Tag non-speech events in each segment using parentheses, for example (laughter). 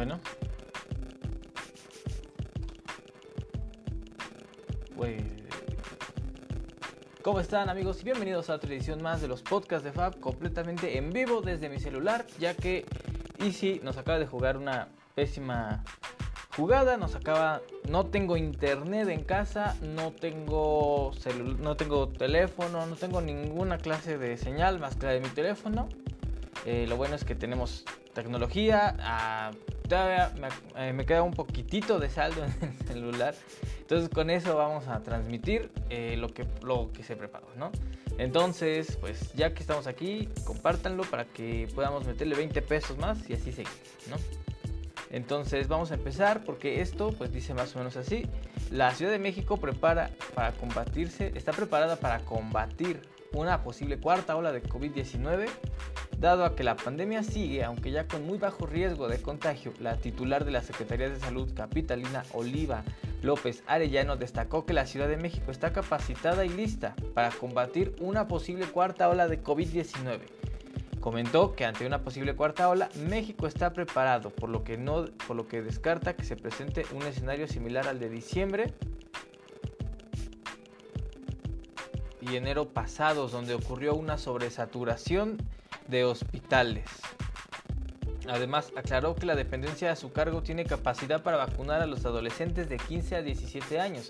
Bueno. Pues... ¿Cómo están amigos? Bienvenidos a otra edición más de los podcasts de Fab completamente en vivo desde mi celular, ya que Easy nos acaba de jugar una pésima jugada, nos acaba no tengo internet en casa, no tengo no tengo teléfono, no tengo ninguna clase de señal más que la de mi teléfono. Eh, lo bueno es que tenemos tecnología, ah, eh, me, queda un poquitito de saldo (laughs) en el celular. Entonces con eso vamos a transmitir eh, lo, que, lo que se preparó, ¿no? Entonces, pues ya que estamos aquí, compártanlo para que podamos meterle 20 pesos más y así seguir, ¿no? Entonces vamos a empezar porque esto pues dice más o menos así. La Ciudad de México prepara para combatirse, está preparada para combatir una posible cuarta ola de COVID-19 Dado a que la pandemia sigue, aunque ya con muy bajo riesgo de contagio, la titular de la Secretaría de Salud capitalina Oliva López Arellano destacó que la Ciudad de México está capacitada y lista para combatir una posible cuarta ola de COVID-19. Comentó que ante una posible cuarta ola, México está preparado, por lo que, no, por lo que descarta que se presente un escenario similar al de diciembre y enero pasados, donde ocurrió una sobresaturación de hospitales. Además, aclaró que la dependencia a su cargo tiene capacidad para vacunar a los adolescentes de 15 a 17 años.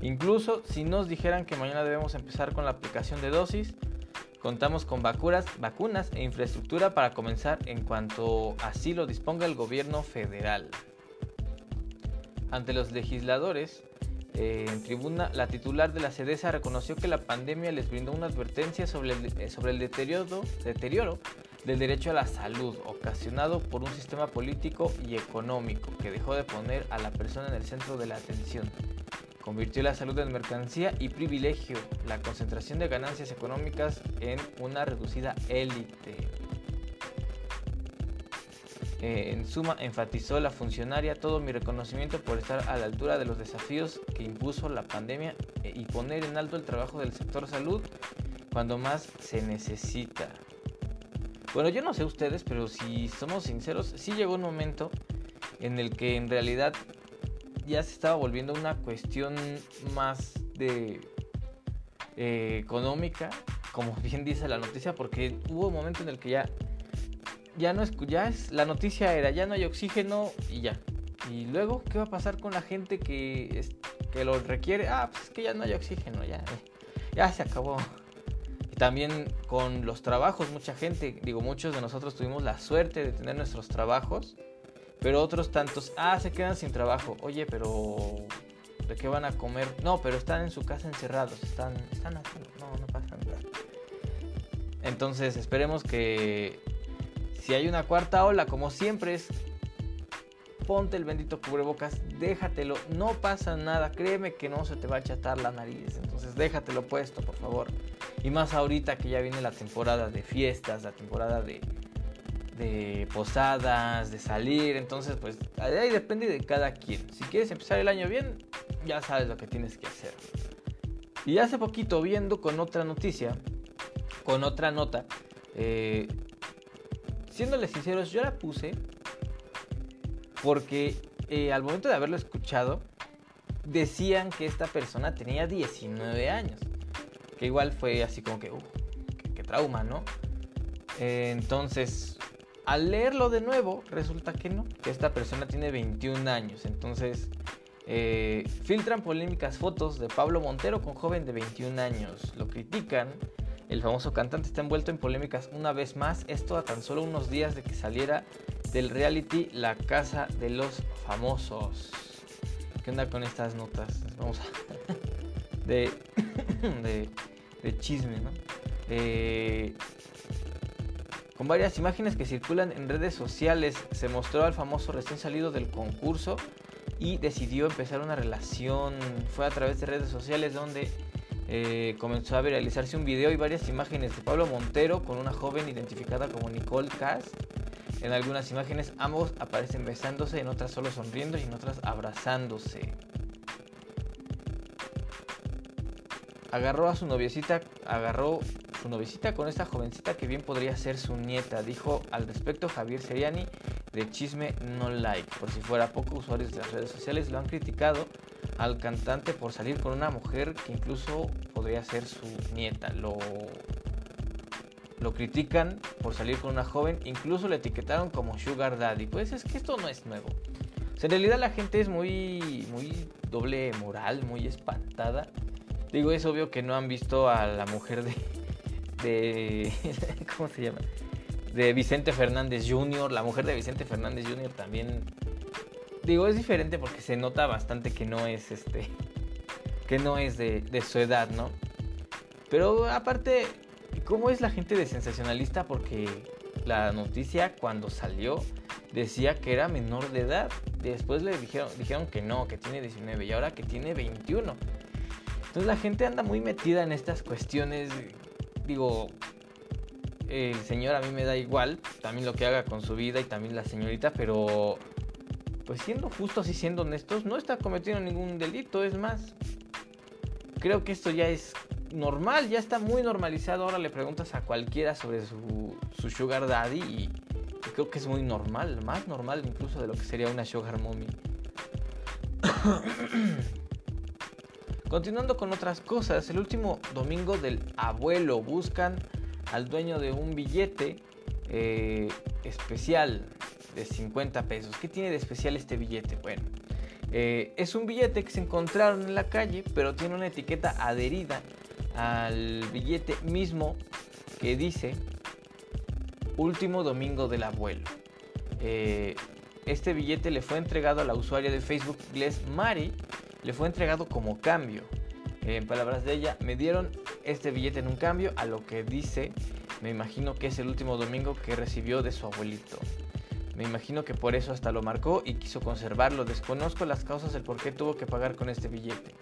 Incluso si nos dijeran que mañana debemos empezar con la aplicación de dosis, contamos con vacunas, vacunas e infraestructura para comenzar en cuanto así lo disponga el gobierno federal. Ante los legisladores, eh, en tribuna, la titular de la CEDESA reconoció que la pandemia les brindó una advertencia sobre el, eh, sobre el deterioro, deterioro del derecho a la salud ocasionado por un sistema político y económico que dejó de poner a la persona en el centro de la atención. Convirtió la salud en mercancía y privilegio, la concentración de ganancias económicas en una reducida élite. Eh, en suma, enfatizó la funcionaria todo mi reconocimiento por estar a la altura de los desafíos que impuso la pandemia eh, y poner en alto el trabajo del sector salud cuando más se necesita. Bueno, yo no sé ustedes, pero si somos sinceros, sí llegó un momento en el que en realidad ya se estaba volviendo una cuestión más de eh, económica, como (laughs) bien dice la noticia, porque hubo un momento en el que ya ya no es, ya es, la noticia era, ya no hay oxígeno y ya. Y luego, ¿qué va a pasar con la gente que, que lo requiere? Ah, pues es que ya no hay oxígeno, ya, ya se acabó. Y también con los trabajos, mucha gente, digo, muchos de nosotros tuvimos la suerte de tener nuestros trabajos, pero otros tantos, ah, se quedan sin trabajo. Oye, pero ¿de qué van a comer? No, pero están en su casa encerrados, están, están haciendo, no, no pasa nada. Entonces, esperemos que si hay una cuarta ola, como siempre es, ponte el bendito cubrebocas, déjatelo, no pasa nada, créeme que no se te va a achatar la nariz, entonces déjatelo puesto, por favor. Y más ahorita que ya viene la temporada de fiestas, la temporada de, de posadas, de salir, entonces pues ahí depende de cada quien. Si quieres empezar el año bien, ya sabes lo que tienes que hacer. Y hace poquito viendo con otra noticia, con otra nota, eh, siéndoles sinceros, yo la puse porque eh, al momento de haberlo escuchado, decían que esta persona tenía 19 años. Que igual fue así como que, uh, qué, trauma, ¿no? entonces, al leerlo de nuevo, resulta que no, que esta persona tiene 21 años. Entonces, eh, filtran polémicas fotos de Pablo Montero con joven de 21 años. Lo critican el famoso cantante está envuelto en polémicas una vez más, esto a tan solo unos días de que saliera del reality La Casa de los Famosos. ¿Qué onda con estas notas? Vamos a... (laughs) (coughs) de, de, chisme, ¿no? Con varias imágenes que circulan en redes sociales, se mostró al famoso recién salido del concurso y decidió empezar una relación. Fue a través de redes sociales donde eh, comenzó a viralizarse un video y varias imágenes de Pablo Montero con una joven identificada como Nicole Cass. En algunas imágenes ambos aparecen besándose, en otras solo sonriendo y en otras abrazándose. Agarró a su noviecita, agarró su noviecita con esta jovencita que bien podría ser su nieta, dijo al respecto Javier Seriani de chisme no like. Por si fuera poco, usuarios de las redes sociales lo han criticado al cantante por salir con una mujer que incluso podría ser su nieta. Lo, lo critican por salir con una joven, incluso le etiquetaron como Sugar Daddy. Pues es que esto no es nuevo. en realidad la gente es muy, muy doble moral, muy espantada. Digo, es obvio que no han visto a la mujer de, de (laughs) ¿cómo se llama? De Vicente Fernández Jr., la mujer de Vicente Fernández Jr. también digo, es diferente porque se nota bastante que no es este que no es de, su edad, ¿no? Pero aparte, ¿cómo es la gente de sensacionalista? Porque la noticia cuando salió decía que era menor de edad. Después le dijeron, dijeron que no, que tiene 19 y ahora que tiene 21. Entonces la gente anda muy metida en estas cuestiones digo, el señor a mí me da igual, también lo que haga con su vida y también la señorita, pero pues siendo justos y siendo honestos, no está cometiendo ningún delito, es más, creo que esto ya es normal, ya está muy normalizado, ahora le preguntas a cualquiera sobre su, su sugar daddy y, creo que es muy normal, más normal incluso de lo que sería una sugar mommy. (coughs) Continuando con otras cosas, el último domingo del abuelo buscan al dueño de un billete eh, especial de 50 pesos. ¿Qué tiene de especial este billete? Bueno, eh, es un billete que se encontraron en la calle, pero tiene una etiqueta adherida al billete mismo que dice último domingo del abuelo. Eh, este billete le fue entregado a la usuaria de Facebook Gles Mari le fue entregado como cambio. En palabras de ella, me dieron este billete en un cambio a lo que dice, me imagino que es el último domingo que recibió de su abuelito. Me imagino que por eso hasta lo marcó y quiso conservarlo. Desconozco las causas del por qué tuvo que pagar con este billete.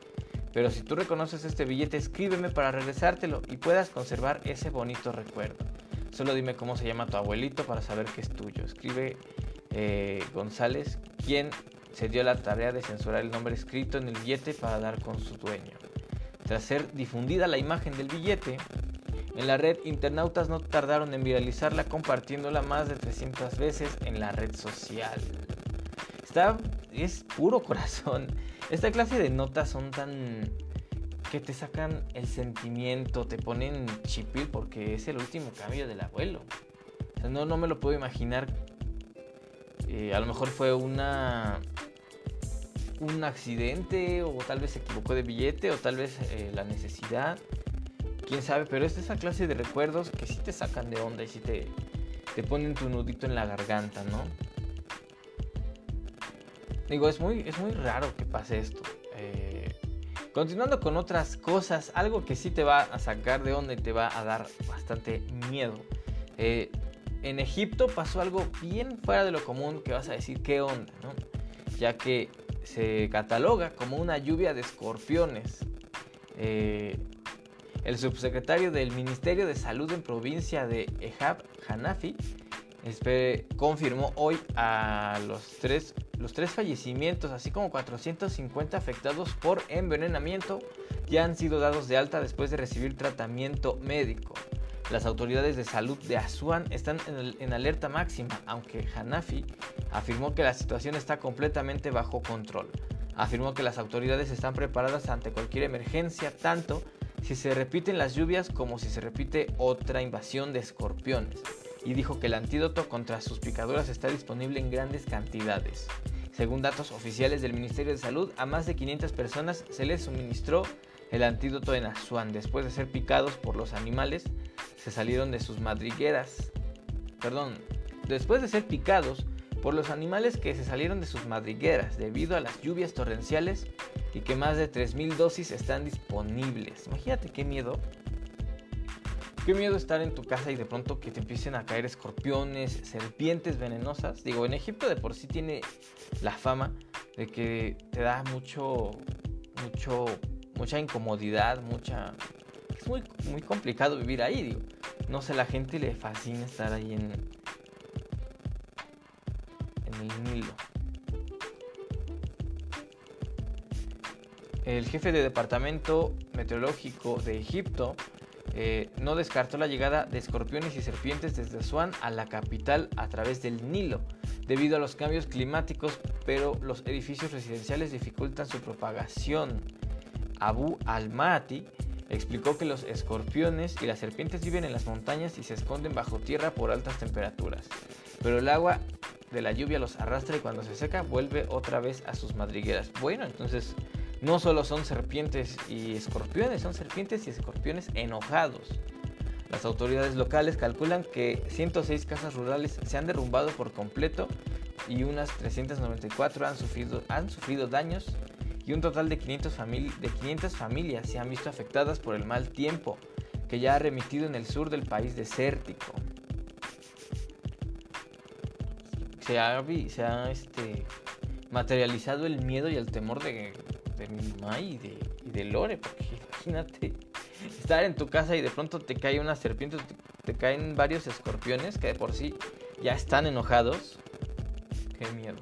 Pero si tú reconoces este billete, escríbeme para regresártelo y puedas conservar ese bonito recuerdo. Solo dime cómo se llama tu abuelito para saber que es tuyo. Escribe eh, González, quien se dio la tarea de censurar el nombre escrito en el billete para dar con su dueño. Tras ser difundida la imagen del billete, en la red internautas no tardaron en viralizarla compartiéndola más de 300 veces en la red social. Está, es puro corazón. Esta clase de notas son tan que te sacan el sentimiento, te ponen chipil porque es el último cambio del abuelo. no, no me lo puedo imaginar. Eh, a lo mejor fue una un accidente o tal vez se equivocó de billete o tal vez eh, la necesidad. Quién sabe, pero es esa clase de recuerdos que sí te sacan de onda y sí te, te ponen tu nudito en la garganta, ¿no? Digo, es muy, es muy raro que pase esto. Eh, continuando con otras cosas, algo que sí te va a sacar de onda y te va a dar bastante miedo. Eh, en Egipto pasó algo bien fuera de lo común que vas a decir qué onda, ¿no? Ya que se cataloga como una lluvia de escorpiones. Eh, el subsecretario del Ministerio de Salud en provincia de Ehab, Hanafi, confirmó hoy a los tres, fallecimientos, así como 450 afectados por envenenamiento, ya han sido dados de alta después de recibir tratamiento médico. Las autoridades de salud de Asuán están en, alerta máxima, aunque Hanafi afirmó que la situación está completamente bajo control. Afirmó que las autoridades están preparadas ante cualquier emergencia, tanto si se repiten las lluvias como si se repite otra invasión de escorpiones. Y dijo que el antídoto contra sus picaduras está disponible en grandes cantidades. Según datos oficiales del Ministerio de Salud, a más de 500 personas se les suministró el antídoto en Asuán después de ser picados por los animales se salieron de sus madrigueras. Perdón, después de ser picados por los animales que se salieron de sus madrigueras debido a las lluvias torrenciales y que más de 3.000 dosis están disponibles. Imagínate qué miedo. Qué miedo estar en tu casa y de pronto que te empiecen a caer escorpiones, serpientes venenosas. Digo, en Egipto de por sí tiene la fama de que te da mucho, mucho mucha incomodidad, mucha... Es muy, muy complicado vivir ahí, digo. No sé, la gente le fascina estar ahí en, el Nilo. El jefe de departamento meteorológico de Egipto eh, no descartó la llegada de escorpiones y serpientes desde Asuán a la capital a través del Nilo, debido a los cambios climáticos, pero los edificios residenciales dificultan su propagación. Abu al-Mahati explicó que los escorpiones y las serpientes viven en las montañas y se esconden bajo tierra por altas temperaturas, pero el agua de la lluvia los arrastra y cuando se seca vuelve otra vez a sus madrigueras. Bueno, entonces no solo son serpientes y escorpiones, son serpientes y escorpiones enojados. Las autoridades locales calculan que 106 casas rurales se han derrumbado por completo y unas 394 han sufrido, han sufrido daños y un total de 500, de 500 familias se han visto afectadas por el mal tiempo que ya ha remitido en el sur del país desértico. Se ha, este, materializado el miedo y el temor de, de mi mamá y de, y de Lore, porque imagínate (laughs) estar en tu casa y de pronto te cae una serpiente, te, te caen varios escorpiones que de por sí ya están enojados. Qué miedo.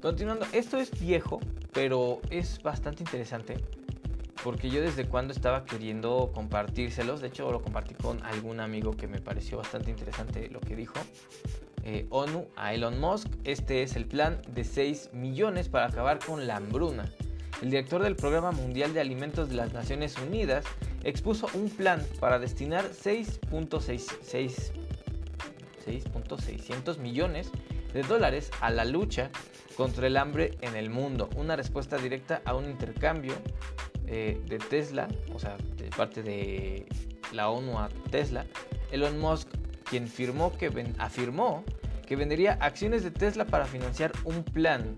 Continuando, esto es viejo, pero es bastante interesante. Porque yo desde cuando estaba queriendo compartírselos, de hecho lo compartí con algún amigo que me pareció bastante interesante lo que dijo. Eh, ONU a Elon Musk, este es el plan de 6 millones para acabar con la hambruna. El director del Programa Mundial de Alimentos de las Naciones Unidas expuso un plan para destinar 6.600 millones de dólares a la lucha contra el hambre en el mundo, una respuesta directa a un intercambio eh, de Tesla, o sea, de parte de la ONU a Tesla, Elon Musk, quien afirmó que vendería acciones de Tesla para financiar un plan,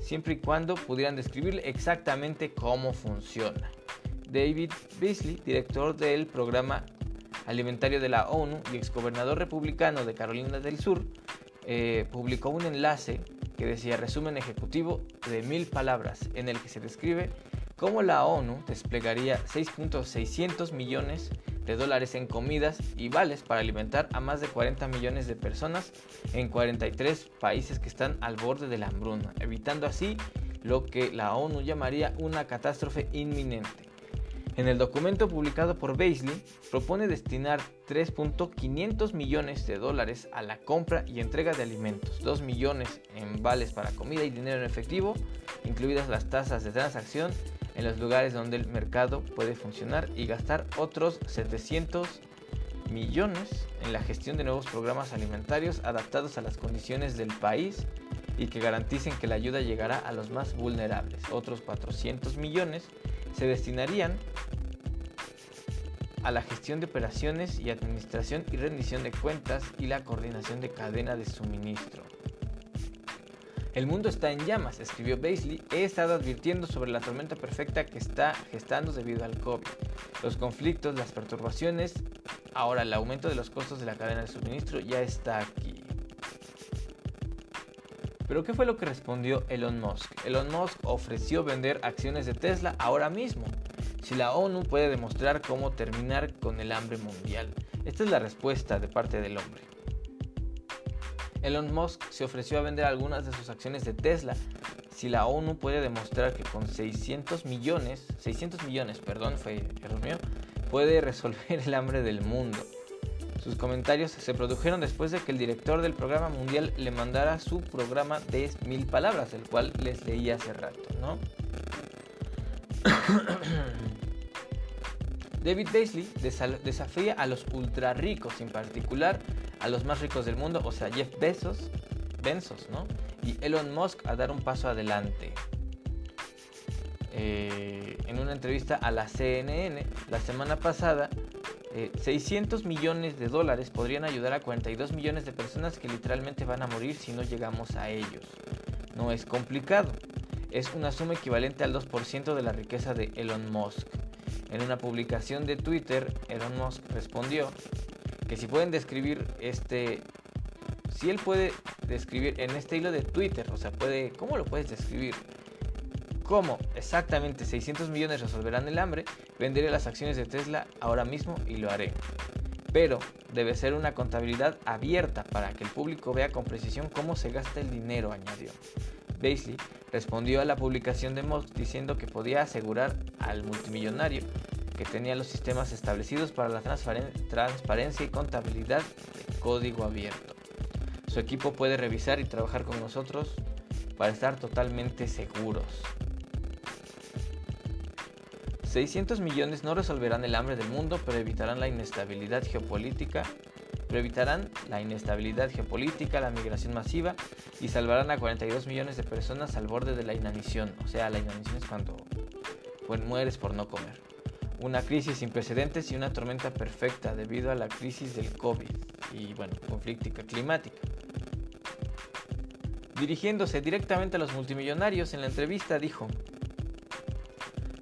siempre y cuando pudieran describirle exactamente cómo funciona. David Beasley, director del programa alimentario de la ONU y exgobernador republicano de Carolina del Sur, eh, publicó un enlace que decía resumen ejecutivo de mil palabras en el que se describe cómo la ONU desplegaría 6.600 millones de dólares en comidas y vales para alimentar a más de 40 millones de personas en 43 países que están al borde de la hambruna, evitando así lo que la ONU llamaría una catástrofe inminente. En el documento publicado por Beasley, propone destinar 3.500 millones de dólares a la compra y entrega de alimentos, 2 millones en vales para comida y dinero en efectivo, incluidas las tasas de transacción en los lugares donde el mercado puede funcionar y gastar otros 700 millones en la gestión de nuevos programas alimentarios adaptados a las condiciones del país y que garanticen que la ayuda llegará a los más vulnerables. Otros 400 millones se destinarían a la gestión de operaciones y administración y rendición de cuentas y la coordinación de cadena de suministro. El mundo está en llamas, escribió Baisley. He estado advirtiendo sobre la tormenta perfecta que está gestando debido al COVID. Los conflictos, las perturbaciones, ahora el aumento de los costos de la cadena de suministro ya está aquí. Pero ¿qué fue lo que respondió Elon Musk? Elon Musk ofreció vender acciones de Tesla ahora mismo, si la ONU puede demostrar cómo terminar con el hambre mundial. Esta es la respuesta de parte del hombre. Elon Musk se ofreció a vender algunas de sus acciones de Tesla si la ONU puede demostrar que con 600 millones, 600 millones, perdón, fue error mío, puede resolver el hambre del mundo. Sus comentarios se produjeron después de que el director del programa mundial le mandara su programa de mil palabras, el cual les leí hace rato, ¿no? (coughs) (coughs) David Beasley desafía a los ultra ricos, en particular a los más ricos del mundo, o sea, Jeff Bezos, Benzos, ¿no? Y Elon Musk a dar un paso adelante. Eh, en una entrevista a la CNN la semana pasada, 600 eh, millones de dólares podrían ayudar a 42 millones de personas que literalmente van a morir si no llegamos a ellos. No es complicado. Es una suma equivalente al 2% de la riqueza de Elon Musk. En una publicación de Twitter, Elon Musk respondió que si pueden describir este, si él puede describir en este hilo de Twitter, o sea, puede, ¿cómo lo puedes describir? ¿Cómo exactamente 600 millones resolverán el hambre? Venderé las acciones de Tesla ahora mismo y lo haré. Pero debe ser una contabilidad abierta para que el público vea con precisión cómo se gasta el dinero, añadió. Baisley respondió a la publicación de Musk diciendo que podía asegurar al multimillonario que tenía los sistemas establecidos para la transparencia y contabilidad de código abierto. Su equipo puede revisar y trabajar con nosotros para estar totalmente seguros. 600 millones no resolverán el hambre del mundo, pero evitarán la inestabilidad geopolítica, pero evitarán la inestabilidad geopolítica, la migración masiva y salvarán a 42 millones de personas al borde de la inanición. O sea, la inanición es cuando pues, mueres por no comer. Una crisis sin precedentes y una tormenta perfecta debido a la crisis del COVID y, bueno, conflictica climática. Dirigiéndose directamente a los multimillonarios en la entrevista dijo,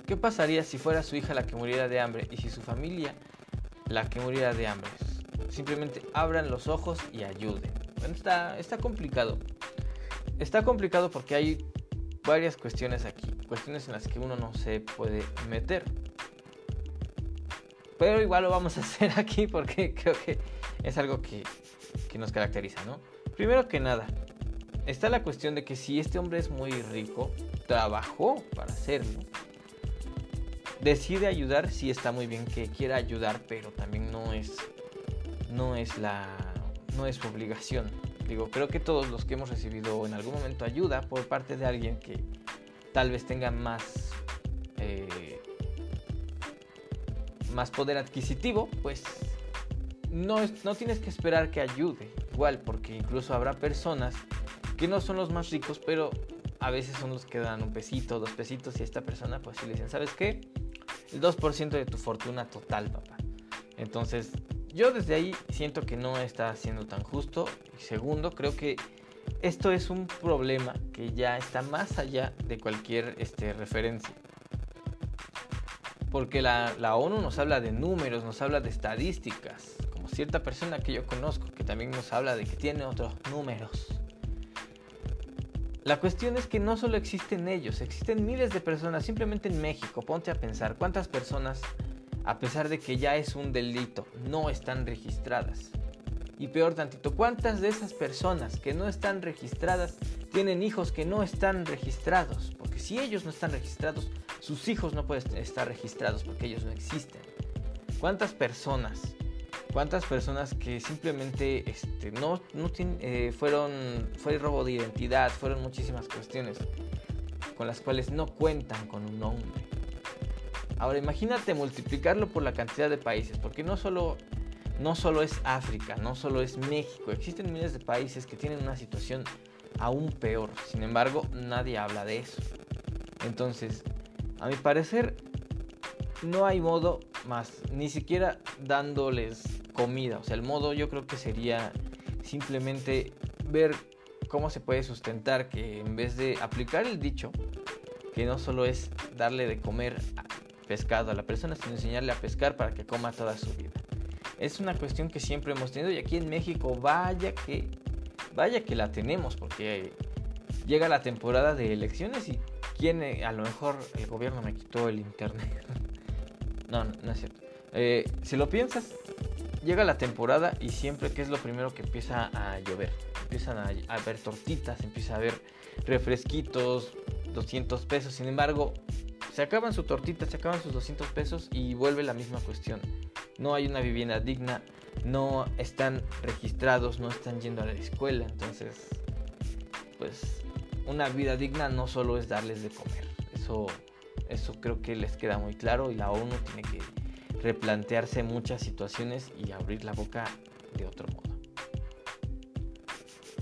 ¿Qué pasaría si fuera su hija la que muriera de hambre y si su familia la que muriera de hambre? Simplemente abran los ojos y ayuden. Está, está complicado. Está complicado porque hay varias cuestiones aquí, cuestiones en las que uno no se puede meter. Pero igual lo vamos a (laughs) hacer aquí porque creo que es algo que, que nos caracteriza, ¿no? Primero que nada, está la cuestión de que si este hombre es muy rico, trabajó para hacerlo decide ayudar, sí está muy bien que quiera ayudar, pero también no es no es la no es obligación. Digo, creo que todos los que hemos recibido en algún momento ayuda por parte de alguien que tal vez tenga más eh, más poder adquisitivo, pues no, no tienes que esperar que ayude. Igual, porque incluso habrá personas que no son los más ricos, pero a veces son los que dan un pesito, dos pesitos y a esta persona pues si le dicen, ¿sabes qué? el 2% de tu fortuna total, papá. Entonces, yo desde ahí siento que no está siendo tan justo. Segundo, creo que esto es un problema que ya está más allá de cualquier este, referencia. Porque la, la ONU nos habla de números, nos habla de estadísticas. Como cierta persona que yo conozco que también nos habla de que tiene otros números. La cuestión es que no solo existen ellos, existen miles de personas, simplemente en México, ponte a pensar cuántas personas, a pesar de que ya es un delito, no están registradas. Y peor tantito, ¿cuántas de esas personas que no están registradas tienen hijos que no están registrados? Porque si ellos no están registrados, sus hijos no pueden estar registrados porque ellos no existen. ¿Cuántas personas cuántas personas que simplemente este, no, no eh, fueron, fue robo de identidad, fueron muchísimas cuestiones con las cuales no cuentan con un nombre. Ahora imagínate multiplicarlo por la cantidad de países, porque no solo, no solo es África, no solo es México, existen miles de países que tienen una situación aún peor, sin embargo nadie habla de eso. Entonces, a mi parecer, no hay modo más, ni siquiera dándoles comida. O sea, el modo yo creo que sería simplemente ver cómo se puede sustentar que en vez de aplicar el dicho, que no solo es darle de comer pescado a la persona, sino enseñarle a pescar para que coma toda su vida. Es una cuestión que siempre hemos tenido y aquí en México vaya que vaya que la tenemos porque llega la temporada de elecciones y quién a lo mejor el gobierno me quitó el internet. (laughs) no, no, es cierto. Eh, si lo piensas, llega la temporada y siempre que es lo primero que empieza a llover. Empiezan a, haber tortitas, empieza a haber refresquitos, 200 pesos. Sin embargo, se acaban su tortita, se acaban sus 200 pesos y vuelve la misma cuestión. No hay una vivienda digna, no están registrados, no están yendo a la escuela. Entonces, pues una vida digna no solo es darles de comer. Eso, eso creo que les queda muy claro y la ONU tiene que replantearse muchas situaciones y abrir la boca de otro modo.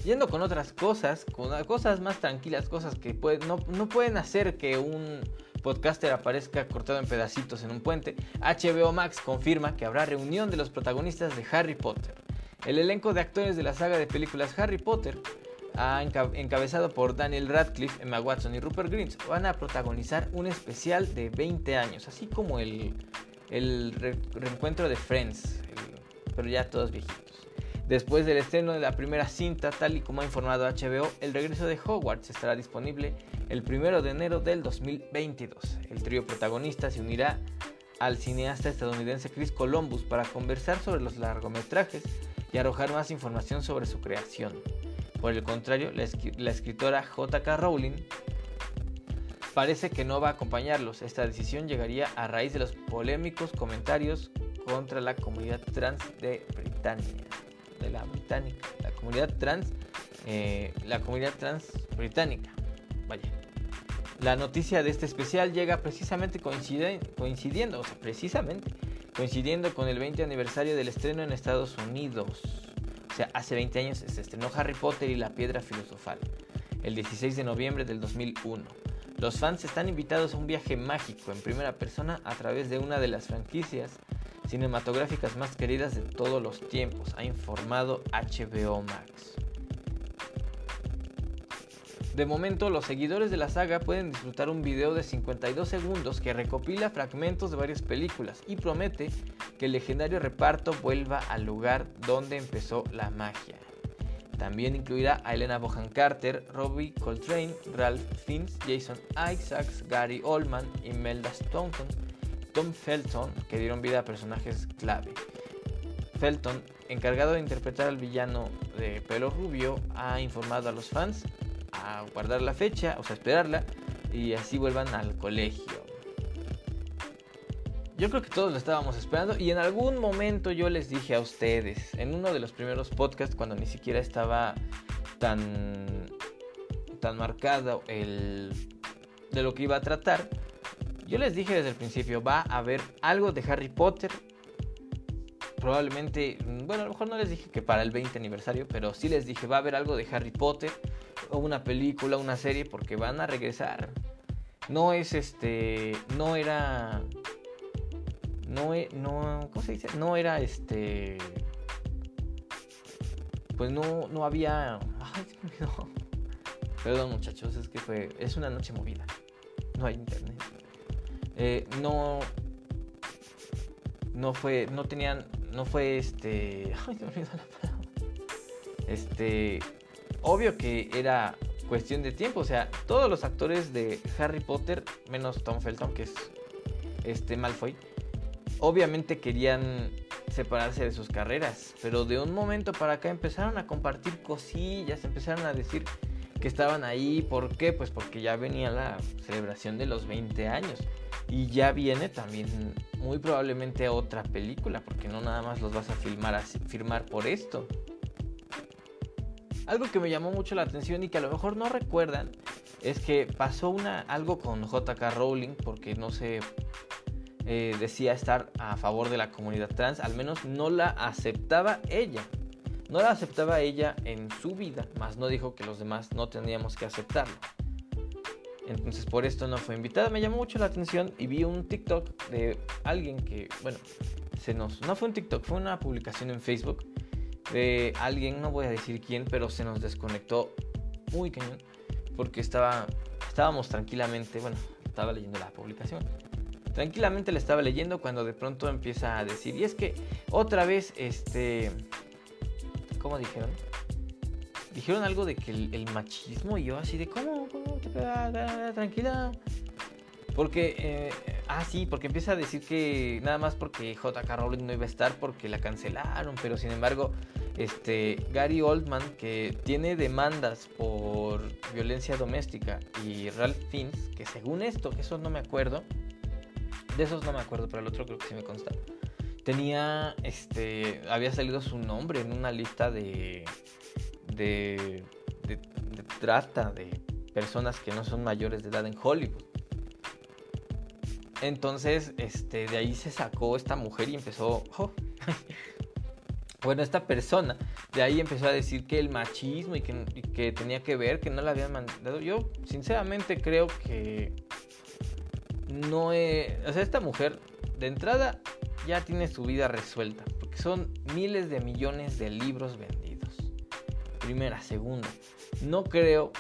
Yendo con otras cosas, con cosas más tranquilas, cosas que no, no pueden hacer que un podcaster aparezca cortado en pedacitos en un puente, HBO Max confirma que habrá reunión de los protagonistas de Harry Potter. El elenco de actores de la saga de películas Harry Potter, encabezado por Daniel Radcliffe, Emma Watson y Rupert Grint, van a protagonizar un especial de 20 años, así como el el reencuentro de Friends, pero ya todos viejitos. Después del estreno de la primera cinta, tal y como ha informado HBO, el regreso de Hogwarts estará disponible el 1 de enero del 2022. El trío protagonista se unirá al cineasta estadounidense Chris Columbus para conversar sobre los largometrajes y arrojar más información sobre su creación. Por el contrario, la, la escritora J.K. Rowling parece que no va a acompañarlos. Esta decisión llegaría a raíz de los polémicos comentarios contra la comunidad trans de Britania. De la británica, la comunidad trans, eh, la comunidad trans británica. Vaya. La noticia de este especial llega precisamente coincidiendo, o sea, precisamente coincidiendo con el 20 aniversario del estreno en Estados Unidos. O sea, hace 20 años se estrenó Harry Potter y la Piedra Filosofal, el 16 de noviembre del 2001. Los fans están invitados a un viaje mágico en primera persona a través de una de las franquicias cinematográficas más queridas de todos los tiempos, ha informado HBO Max. De momento, los seguidores de la saga pueden disfrutar un video de 52 segundos que recopila fragmentos de varias películas y promete que el legendario reparto vuelva al lugar donde empezó la magia. También incluirá a Elena Bohan Carter, Robbie Coltrane, Ralph Fiennes, Jason Isaacs, Gary Oldman, Imelda Staunton, Tom Felton, que dieron vida a personajes clave. Felton, encargado de interpretar al villano de pelo rubio, ha informado a los fans a guardar la fecha, o sea, esperarla, y así vuelvan al colegio. Yo creo que todos lo estábamos esperando y en algún momento yo les dije a ustedes, en uno de los primeros podcasts cuando ni siquiera estaba tan, tan marcado el, de lo que iba a tratar, yo les dije desde el principio, va a haber algo de Harry Potter. Probablemente, bueno, a lo mejor no les dije que para el 20 aniversario, pero sí les dije, va a haber algo de Harry Potter o una película, una serie, porque van a regresar. No es este, no era, no, e, no, ¿cómo se dice? No era este, pues no, no había, ay, no. (laughs) Perdón muchachos, es que fue, es una noche movida. No hay internet. Eh, no, no fue, no tenían, no fue este. (laughs) Este, obvio que era cuestión de tiempo. O sea, todos los actores de Harry Potter, menos Tom Felton, que es este Malfoy, obviamente querían separarse de sus carreras. Pero de un momento para acá empezaron a compartir cosillas, empezaron a decir que estaban ahí. ¿Por qué? Pues porque ya venía la celebración de los 20 años. Y ya viene también muy probablemente otra película, porque no nada más los vas a filmar así, firmar por esto. Algo que me llamó mucho la atención y que a lo mejor no recuerdan es que pasó una, algo con JK Rowling porque no se eh, decía estar a favor de la comunidad trans, al menos no la aceptaba ella. No la aceptaba ella en su vida, más no dijo que los demás no tendríamos que aceptarlo. Entonces por esto no fue invitada. Me llamó mucho la atención y vi un TikTok de alguien que, bueno, se nos... No fue un TikTok, fue una publicación en Facebook de alguien, no voy a decir quién, pero se nos desconectó muy cañón porque estaba, estábamos tranquilamente, bueno, estaba leyendo la publicación. Tranquilamente le estaba leyendo cuando de pronto empieza a decir, y es que otra vez, este, ¿cómo dijeron? Dijeron algo de que el, machismo y yo así de, ¿cómo? ¿Cómo? Tranquila. Porque, eh, ah, sí, porque empieza a decir que nada más porque JK Rowling no iba a estar porque la cancelaron, pero sin embargo este, Gary Oldman, que tiene demandas por violencia doméstica, y Ralph Fiennes, que según esto, que eso no me acuerdo, de esos no me acuerdo, pero el otro creo que sí me consta, tenía, este, había salido su nombre en una lista de, de, de, trata de personas que no son mayores de edad en Hollywood. Entonces, este, de ahí se sacó esta mujer y empezó, (laughs) bueno, esta persona de ahí empezó a decir que el machismo y que, tenía que ver, que no la habían mandado. Yo sinceramente creo que no es... O sea, esta mujer de entrada ya tiene su vida resuelta, porque son miles de millones de libros vendidos. Primera, segunda. No creo,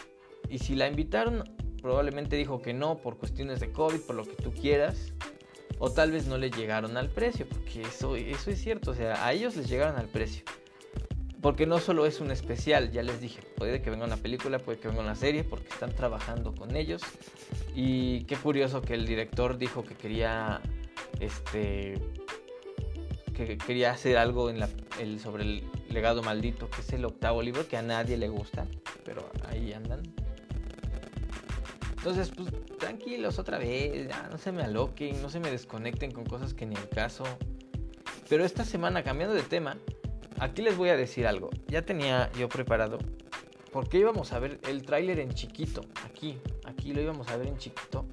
y si la invitaron, probablemente dijo que no por cuestiones de COVID, por lo que tú quieras o tal vez no le llegaron al precio, porque eso, eso es cierto, o sea, a ellos les llegaron al precio. Porque no solo es un especial, ya les dije, puede que venga una película, puede que venga una serie, porque están trabajando con ellos. Y qué curioso que el director dijo que quería, este, que quería hacer algo en la, el, sobre el legado maldito, que es el octavo libro, que a nadie le gusta, pero ahí andan. Entonces, pues tranquilos otra vez, ya no se me aloquen, no se me desconecten con cosas que ni el caso. Pero esta semana, cambiando de tema, aquí les voy a decir algo. Ya tenía yo preparado. Porque íbamos a ver el tráiler en chiquito. Aquí, aquí lo íbamos a ver en chiquito.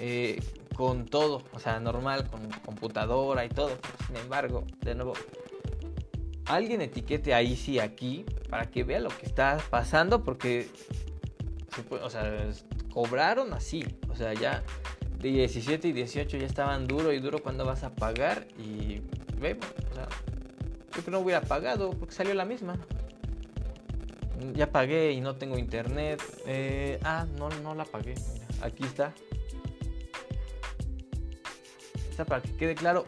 Eh, con todo, o sea, normal, con computadora y todo. sin embargo, de nuevo, alguien etiquete ahí sí aquí para que vea lo que está pasando porque o sea, cobraron así, o sea, ya de 17 y 18 ya estaban duro y duro cuando vas a pagar y vemos, o sea, yo que no hubiera pagado porque salió la misma. Ya pagué y no tengo internet. Eh, ah, no, no la pagué. aquí está. Para que quede claro.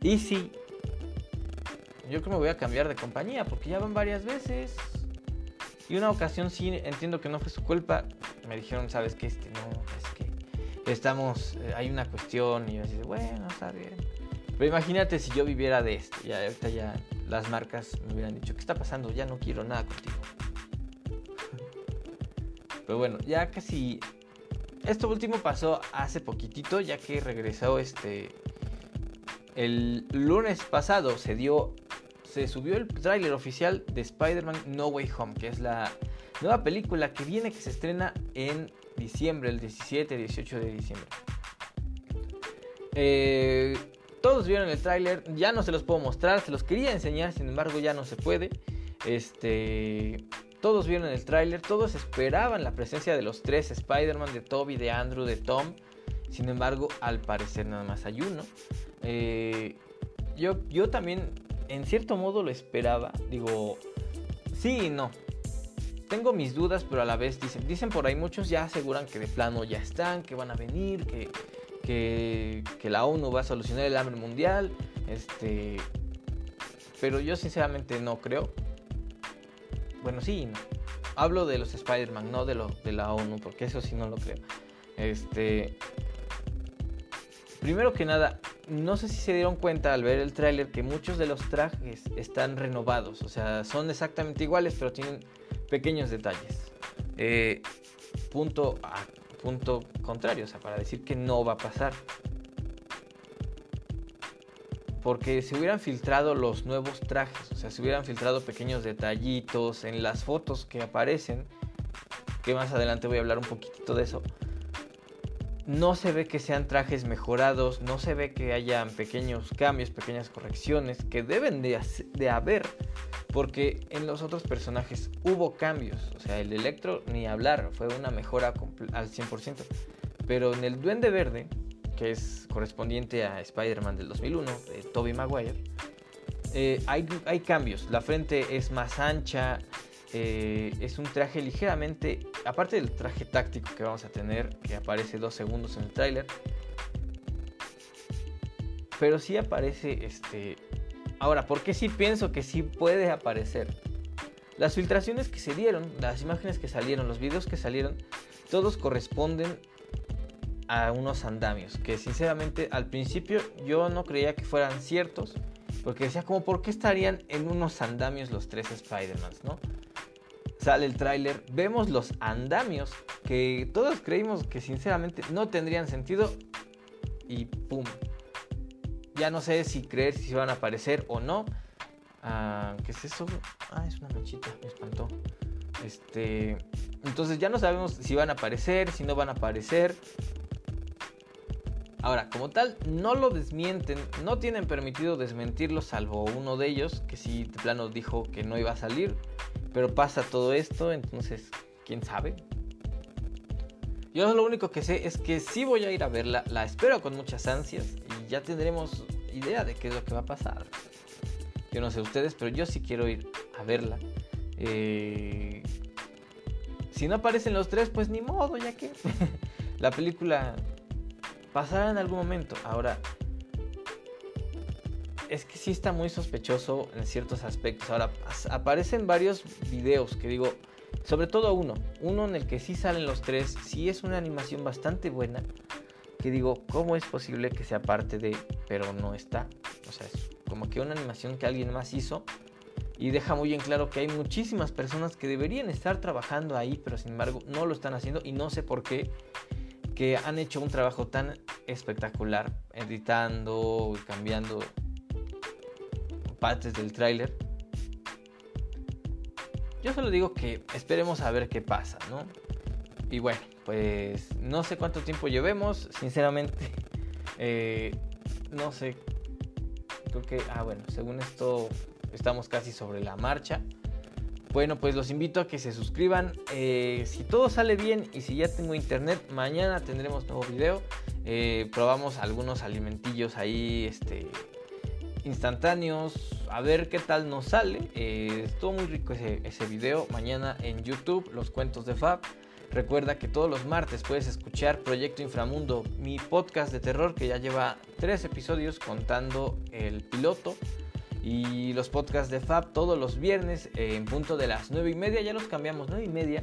Y si yo creo que me voy a cambiar de compañía porque ya van varias veces. Y una ocasión sí entiendo que no fue su culpa. Me dijeron, sabes que este no, es que estamos, eh, hay una cuestión y yo así, bueno, está bien. Pero imagínate si yo viviera de esto. Ya ahorita ya las marcas me hubieran dicho, ¿qué está pasando? Ya no quiero nada contigo. (laughs) Pero bueno, ya casi. Esto último pasó hace poquitito, ya que regresó este. El lunes pasado se dio se subió el tráiler oficial de Spider-Man No Way Home, que es la nueva película que viene, que se estrena en diciembre, el 17, 18 de diciembre. Eh, todos vieron el tráiler, ya no se los puedo mostrar, se los quería enseñar, sin embargo ya no se puede. Este, todos vieron el tráiler, todos esperaban la presencia de los tres Spider-Man, de Toby, de Andrew, de Tom. Sin embargo, al parecer nada más hay uno. Eh, yo, yo también en cierto modo lo esperaba. Digo, sí y no. Tengo mis dudas, pero a la vez dicen, dicen por ahí muchos ya aseguran que de plano ya están, que van a venir, que, que, la ONU va a solucionar el hambre mundial. Este, pero yo sinceramente no creo. Bueno, sí no. Hablo de los Spider-Man, no de, lo, de la ONU, porque eso sí no lo creo. Este, primero que nada, no sé si se dieron cuenta al ver el tráiler que muchos de los trajes están renovados, o sea, son exactamente iguales, pero tienen pequeños detalles. Eh, punto a punto contrario, o sea, para decir que no va a pasar. Porque se hubieran filtrado los nuevos trajes, o sea, se hubieran filtrado pequeños detallitos en las fotos que aparecen, que más adelante voy a hablar un poquitito de eso. No se ve que sean trajes mejorados, no se ve que hayan pequeños cambios, pequeñas correcciones que deben de, de, haber, porque en los otros personajes hubo cambios, o sea, el Electro ni hablar, fue una mejora al 100%, pero en el Duende Verde, que es correspondiente a Spider-Man del 2001, de Tobey Maguire, eh, hay, hay cambios, la frente es más ancha, eh, es un traje ligeramente, aparte del traje táctico que vamos a tener, que aparece dos segundos en el tráiler, pero sí aparece este... Ahora, ¿por qué sí pienso que sí puede aparecer? Las filtraciones que se dieron, las imágenes que salieron, los videos que salieron, todos corresponden a unos andamios, que sinceramente al principio yo no creía que fueran ciertos, porque decía como, ¿por qué estarían en unos andamios los tres Spider-Mans, no? sale el tráiler, vemos los andamios que todos creímos que sinceramente no tendrían sentido y ¡pum! Ya no sé si creer si van a aparecer o no. Ah, ¿Qué es eso? Ah, es una manchita, me espantó. Este, entonces ya no sabemos si van a aparecer, si no van a aparecer. Ahora, como tal, no lo desmienten, no tienen permitido desmentirlo, salvo uno de ellos, que sí de plano dijo que no iba a salir. Pero pasa todo esto, entonces, ¿quién sabe? Yo lo único que sé es que sí voy a ir a verla, la espero con muchas ansias y ya tendremos idea de qué es lo que va a pasar. Yo no sé ustedes, pero yo sí quiero ir a verla. Eh, si no aparecen los tres, pues ni modo, ya que (laughs) la película pasará en algún momento. Ahora, es que sí está muy sospechoso en ciertos aspectos. Ahora, aparecen varios videos que digo, sobre todo uno, uno en el que sí salen los tres, sí es una animación bastante buena, que digo, ¿cómo es posible que sea parte de, pero no está? O sea, es como que una animación que alguien más hizo y deja muy en claro que hay muchísimas personas que deberían estar trabajando ahí, pero sin embargo no lo están haciendo y no sé por qué, que han hecho un trabajo tan espectacular, editando, cambiando partes del tráiler yo solo digo que esperemos a ver qué pasa, ¿no? Y bueno, pues no sé cuánto tiempo llevemos, sinceramente, (laughs) eh, no sé, creo que, ah bueno, según esto estamos casi sobre la marcha. Bueno, pues los invito a que se suscriban. Eh, si todo sale bien y si ya tengo internet, mañana tendremos nuevo video. Eh, probamos algunos alimentillos ahí, este, instantáneos. A ver qué tal nos sale. Eh, estuvo muy rico ese, ese video. Mañana en YouTube, los cuentos de Fab. Recuerda que todos los martes puedes escuchar Proyecto Inframundo, mi podcast de terror que ya lleva tres episodios contando el piloto y los podcasts de Fab todos los viernes en punto de las 9 y media. Ya los cambiamos 9 y media.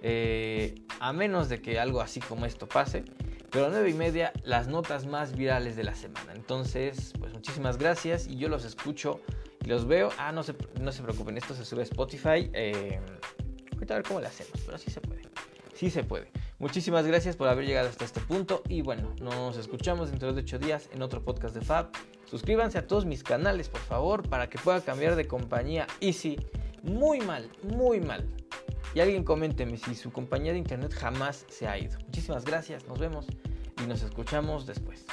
Eh, a menos de que algo así como esto pase. Pero a 9 y media las notas más virales de la semana. Entonces, pues muchísimas gracias y yo los escucho y los veo. Ah, no se, no se preocupen, esto se sube a Spotify. Eh, a ver cómo lo hacemos, pero sí se puede. Sí se puede. Muchísimas gracias por haber llegado hasta este punto y bueno, nos escuchamos dentro de 8 días en otro podcast de Fab. Suscríbanse a todos mis canales, por favor, para que pueda cambiar de compañía. Y si muy mal, muy mal. Y alguien coménteme si su compañía de internet jamás se ha ido. Muchísimas gracias, nos vemos y nos escuchamos después.